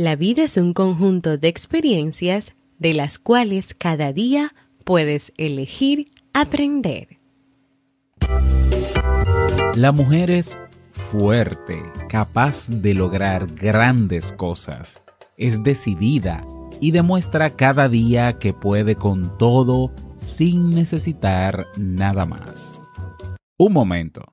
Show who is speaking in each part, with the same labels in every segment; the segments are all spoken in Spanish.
Speaker 1: La vida es un conjunto de experiencias de las cuales cada día puedes elegir aprender.
Speaker 2: La mujer es fuerte, capaz de lograr grandes cosas. Es decidida y demuestra cada día que puede con todo sin necesitar nada más. Un momento.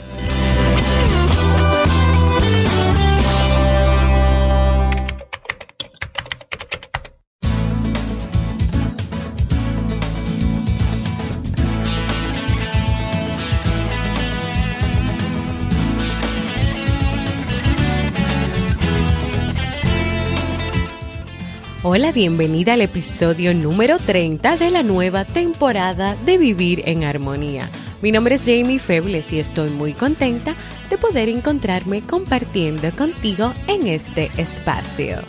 Speaker 1: Hola, bienvenida al episodio número 30 de la nueva temporada de Vivir en Armonía. Mi nombre es Jamie Febles y estoy muy contenta de poder encontrarme compartiendo contigo en este espacio.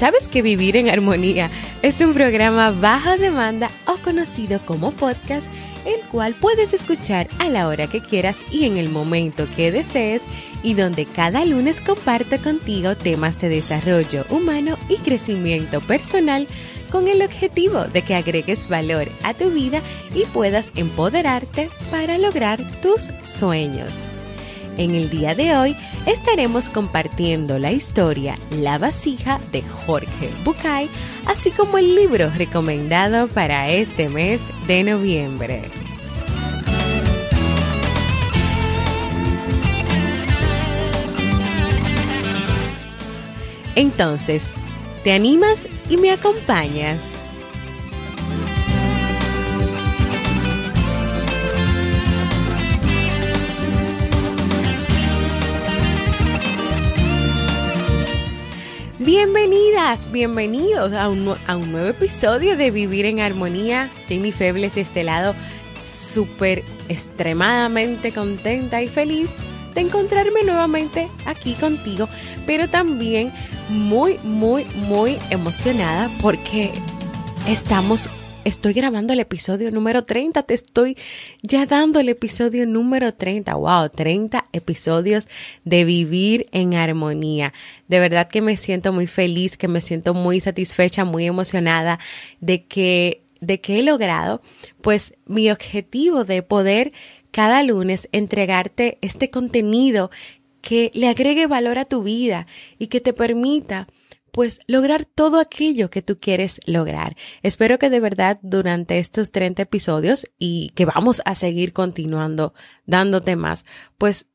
Speaker 1: Sabes que Vivir en Armonía es un programa bajo demanda o conocido como podcast, el cual puedes escuchar a la hora que quieras y en el momento que desees y donde cada lunes comparto contigo temas de desarrollo humano y crecimiento personal con el objetivo de que agregues valor a tu vida y puedas empoderarte para lograr tus sueños. En el día de hoy estaremos compartiendo la historia La vasija de Jorge Bucay, así como el libro recomendado para este mes de noviembre. Entonces, ¿te animas y me acompañas? Bienvenidas, bienvenidos a un, nuevo episodio de Vivir en Armonía. Jamie Febles de este lado, súper extremadamente contenta y feliz de encontrarme nuevamente aquí contigo, pero también muy, muy, muy emocionada porque estamos estoy grabando el episodio número 30, te estoy ya dando el episodio número 30, wow, 30 episodios de vivir en armonía. De verdad que me siento muy feliz, que me siento muy satisfecha, muy emocionada de que, de que he logrado, pues mi objetivo de poder cada lunes entregarte este contenido que le agregue valor a tu vida y que te permita pues lograr todo aquello que tú quieres lograr. Espero que de verdad durante estos 30 episodios y que vamos a seguir continuando dándote más, pues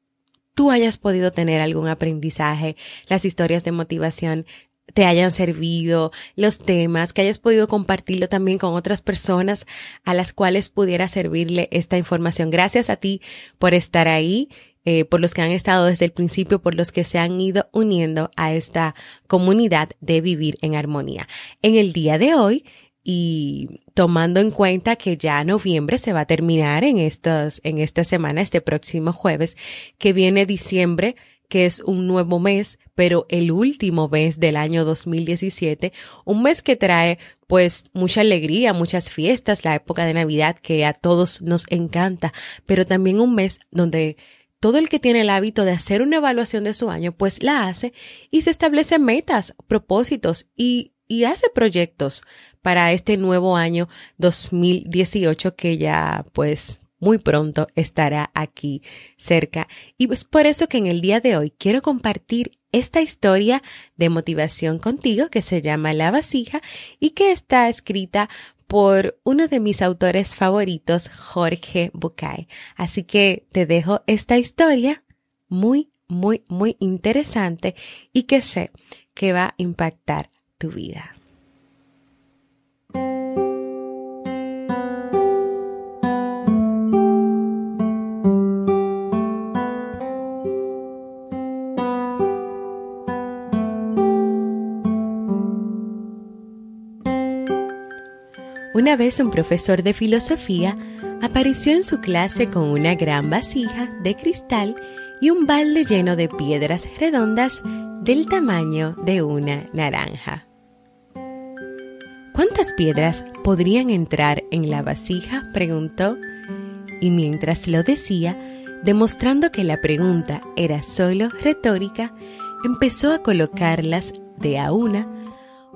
Speaker 1: tú hayas podido tener algún aprendizaje, las historias de motivación te hayan servido, los temas, que hayas podido compartirlo también con otras personas a las cuales pudiera servirle esta información. Gracias a ti por estar ahí eh, por los que han estado desde el principio, por los que se han ido uniendo a esta comunidad de vivir en armonía. En el día de hoy, y tomando en cuenta que ya noviembre se va a terminar en estas, en esta semana, este próximo jueves, que viene diciembre, que es un nuevo mes, pero el último mes del año 2017, un mes que trae pues mucha alegría, muchas fiestas, la época de Navidad que a todos nos encanta, pero también un mes donde todo el que tiene el hábito de hacer una evaluación de su año, pues la hace y se establece metas, propósitos y, hace proyectos para este nuevo año 2018 que ya pues muy pronto estará aquí cerca. Y es por eso que en el día de hoy quiero compartir esta historia de motivación contigo que se llama La vasija y que está escrita por uno de mis autores favoritos, Jorge Bucay. Así que te dejo esta historia muy muy, muy interesante y que sé que va a impactar tu vida. Una vez un profesor de filosofía apareció en su clase con una gran vasija de cristal y un balde lleno de piedras redondas del tamaño de una naranja. ¿Cuántas piedras podrían entrar en la vasija? preguntó, y mientras lo decía, demostrando que la pregunta era solo retórica, empezó a colocarlas de a una,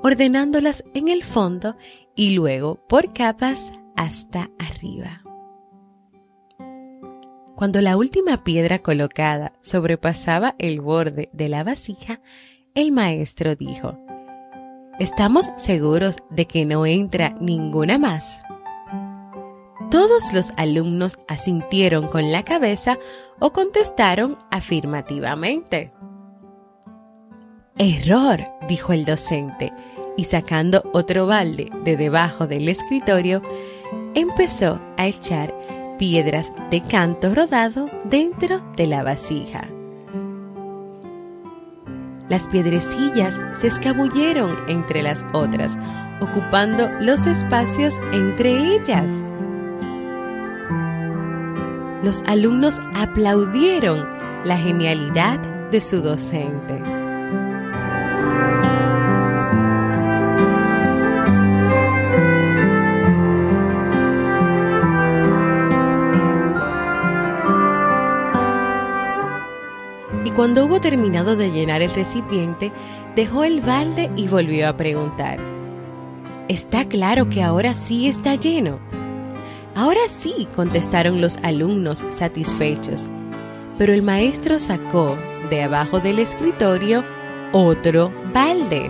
Speaker 1: ordenándolas en el fondo y luego por capas hasta arriba. Cuando la última piedra colocada sobrepasaba el borde de la vasija, el maestro dijo, ¿Estamos seguros de que no entra ninguna más? Todos los alumnos asintieron con la cabeza o contestaron afirmativamente. Error, dijo el docente, y sacando otro balde de debajo del escritorio, empezó a echar piedras de canto rodado dentro de la vasija. Las piedrecillas se escabulleron entre las otras, ocupando los espacios entre ellas. Los alumnos aplaudieron la genialidad de su docente. Cuando hubo terminado de llenar el recipiente, dejó el balde y volvió a preguntar. Está claro que ahora sí está lleno. Ahora sí, contestaron los alumnos satisfechos. Pero el maestro sacó de abajo del escritorio otro balde.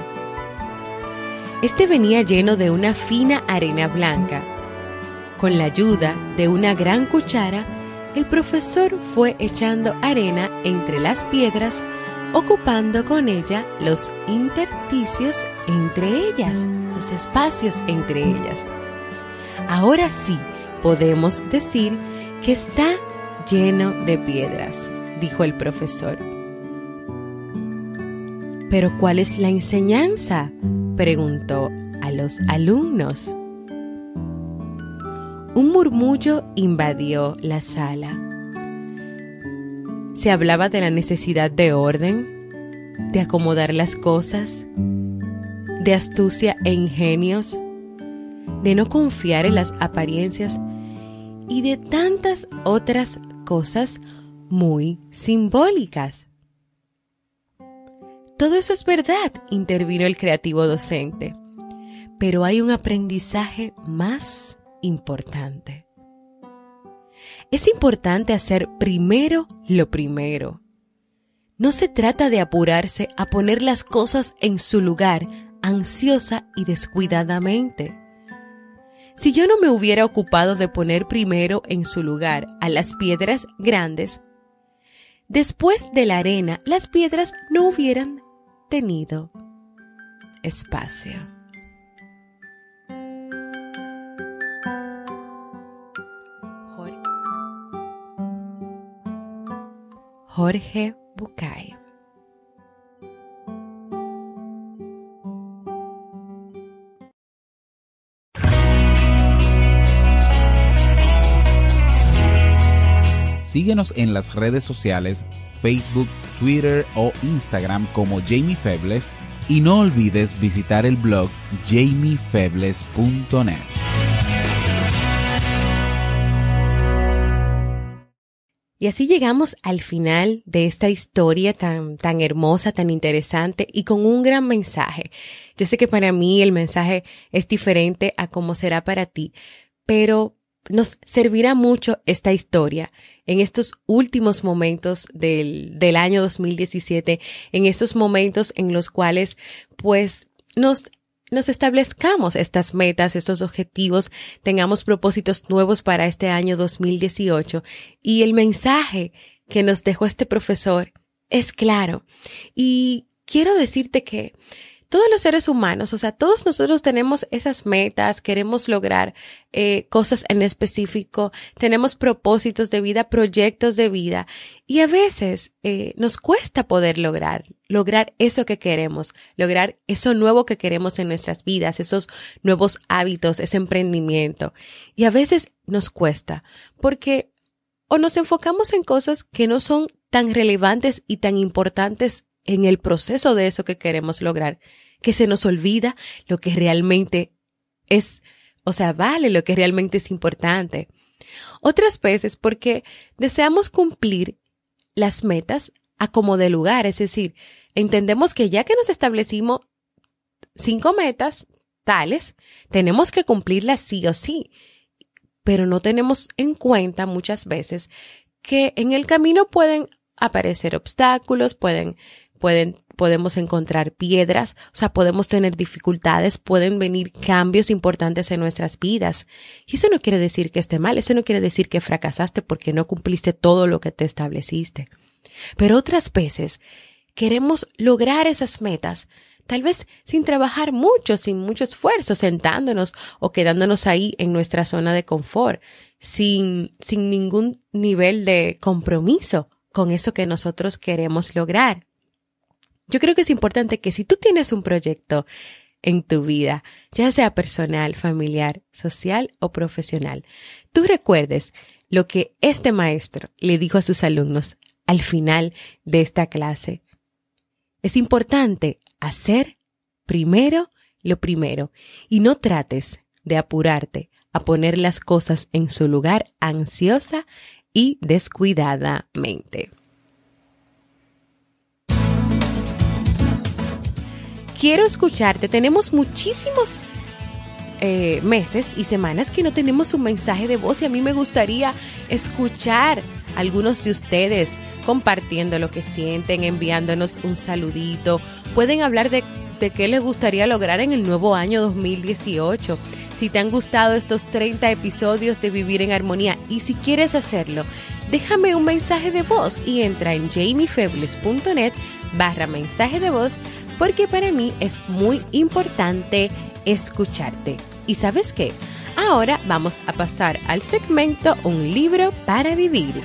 Speaker 1: Este venía lleno de una fina arena blanca. Con la ayuda de una gran cuchara, el profesor fue echando arena entre las piedras, ocupando con ella los intersticios entre ellas, los espacios entre ellas. Ahora sí podemos decir que está lleno de piedras, dijo el profesor. Pero ¿cuál es la enseñanza? preguntó a los alumnos. Un murmullo invadió la sala. Se hablaba de la necesidad de orden, de acomodar las cosas, de astucia e ingenios, de no confiar en las apariencias y de tantas otras cosas muy simbólicas. Todo eso es verdad, intervino el creativo docente, pero hay un aprendizaje más importante. Es importante hacer primero lo primero. No se trata de apurarse a poner las cosas en su lugar ansiosa y descuidadamente. Si yo no me hubiera ocupado de poner primero en su lugar a las piedras grandes, después de la arena las piedras no hubieran tenido espacio. Jorge Bucay.
Speaker 2: Síguenos en las redes sociales, Facebook, Twitter o Instagram como Jamie Febles y no olvides visitar el blog jamiefebles.net.
Speaker 1: Y así llegamos al final de esta historia tan, tan hermosa, tan interesante y con un gran mensaje. Yo sé que para mí el mensaje es diferente a cómo será para ti, pero nos servirá mucho esta historia en estos últimos momentos del, del año 2017, en estos momentos en los cuales pues nos nos establezcamos estas metas, estos objetivos, tengamos propósitos nuevos para este año 2018 y el mensaje que nos dejó este profesor es claro. Y quiero decirte que todos los seres humanos, o sea, todos nosotros tenemos esas metas, queremos lograr eh, cosas en específico, tenemos propósitos de vida, proyectos de vida, y a veces eh, nos cuesta poder lograr, lograr eso que queremos, lograr eso nuevo que queremos en nuestras vidas, esos nuevos hábitos, ese emprendimiento. Y a veces nos cuesta, porque o nos enfocamos en cosas que no son tan relevantes y tan importantes en el proceso de eso que queremos lograr, que se nos olvida lo que realmente es, o sea, vale lo que realmente es importante. Otras veces porque deseamos cumplir las metas a como de lugar, es decir, entendemos que ya que nos establecimos cinco metas tales, tenemos que cumplirlas sí o sí, pero no tenemos en cuenta muchas veces que en el camino pueden aparecer obstáculos, pueden pueden, podemos encontrar piedras, o sea, podemos tener dificultades, pueden venir cambios importantes en nuestras vidas. Y eso no quiere decir que esté mal, eso no quiere decir que fracasaste porque no cumpliste todo lo que te estableciste. Pero otras veces queremos lograr esas metas, tal vez sin trabajar mucho, sin mucho esfuerzo, sentándonos o quedándonos ahí en nuestra zona de confort, sin, sin ningún nivel de compromiso con eso que nosotros queremos lograr. Yo creo que es importante que si tú tienes un proyecto en tu vida, ya sea personal, familiar, social o profesional, tú recuerdes lo que este maestro le dijo a sus alumnos al final de esta clase. Es importante hacer primero lo primero y no trates de apurarte a poner las cosas en su lugar ansiosa y descuidadamente. Quiero escucharte. Tenemos muchísimos eh, meses y semanas que no tenemos un mensaje de voz y a mí me gustaría escuchar a algunos de ustedes compartiendo lo que sienten, enviándonos un saludito. Pueden hablar de, de qué les gustaría lograr en el nuevo año 2018. Si te han gustado estos 30 episodios de Vivir en Armonía y si quieres hacerlo, déjame un mensaje de voz y entra en jamiefebles.net barra mensaje de voz porque para mí es muy importante escucharte. ¿Y sabes qué? Ahora vamos a pasar al segmento Un libro para vivir.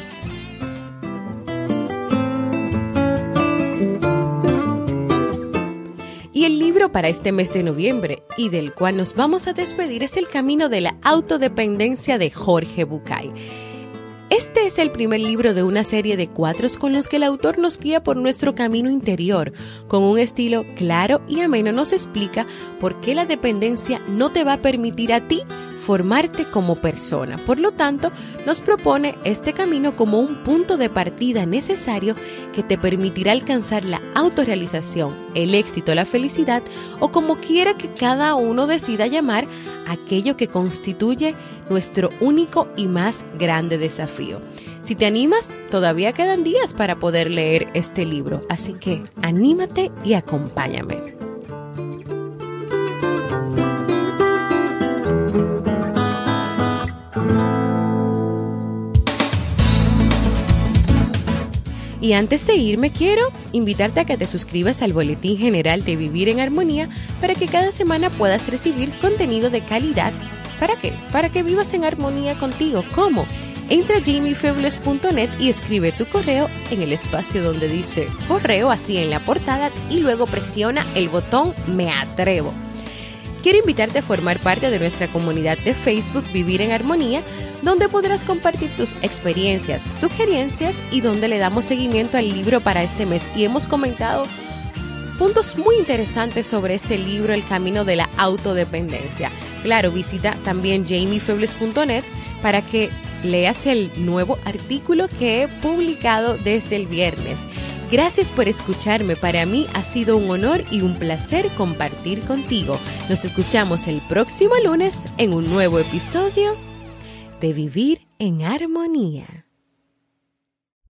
Speaker 1: Y el libro para este mes de noviembre y del cual nos vamos a despedir es El Camino de la Autodependencia de Jorge Bucay. Este es el primer libro de una serie de cuatros con los que el autor nos guía por nuestro camino interior. Con un estilo claro y ameno nos explica por qué la dependencia no te va a permitir a ti formarte como persona. Por lo tanto, nos propone este camino como un punto de partida necesario que te permitirá alcanzar la autorrealización, el éxito, la felicidad o como quiera que cada uno decida llamar aquello que constituye nuestro único y más grande desafío. Si te animas, todavía quedan días para poder leer este libro, así que anímate y acompáñame. Y antes de irme quiero invitarte a que te suscribas al Boletín General de Vivir en Armonía para que cada semana puedas recibir contenido de calidad. ¿Para qué? Para que vivas en armonía contigo. ¿Cómo? Entra a jamiefebles.net y escribe tu correo en el espacio donde dice correo así en la portada y luego presiona el botón Me atrevo. Quiero invitarte a formar parte de nuestra comunidad de Facebook Vivir en Armonía donde podrás compartir tus experiencias, sugerencias y donde le damos seguimiento al libro para este mes. Y hemos comentado puntos muy interesantes sobre este libro, El Camino de la Autodependencia. Claro, visita también jamiefebles.net para que leas el nuevo artículo que he publicado desde el viernes. Gracias por escucharme. Para mí ha sido un honor y un placer compartir contigo. Nos escuchamos el próximo lunes en un nuevo episodio de vivir en armonía.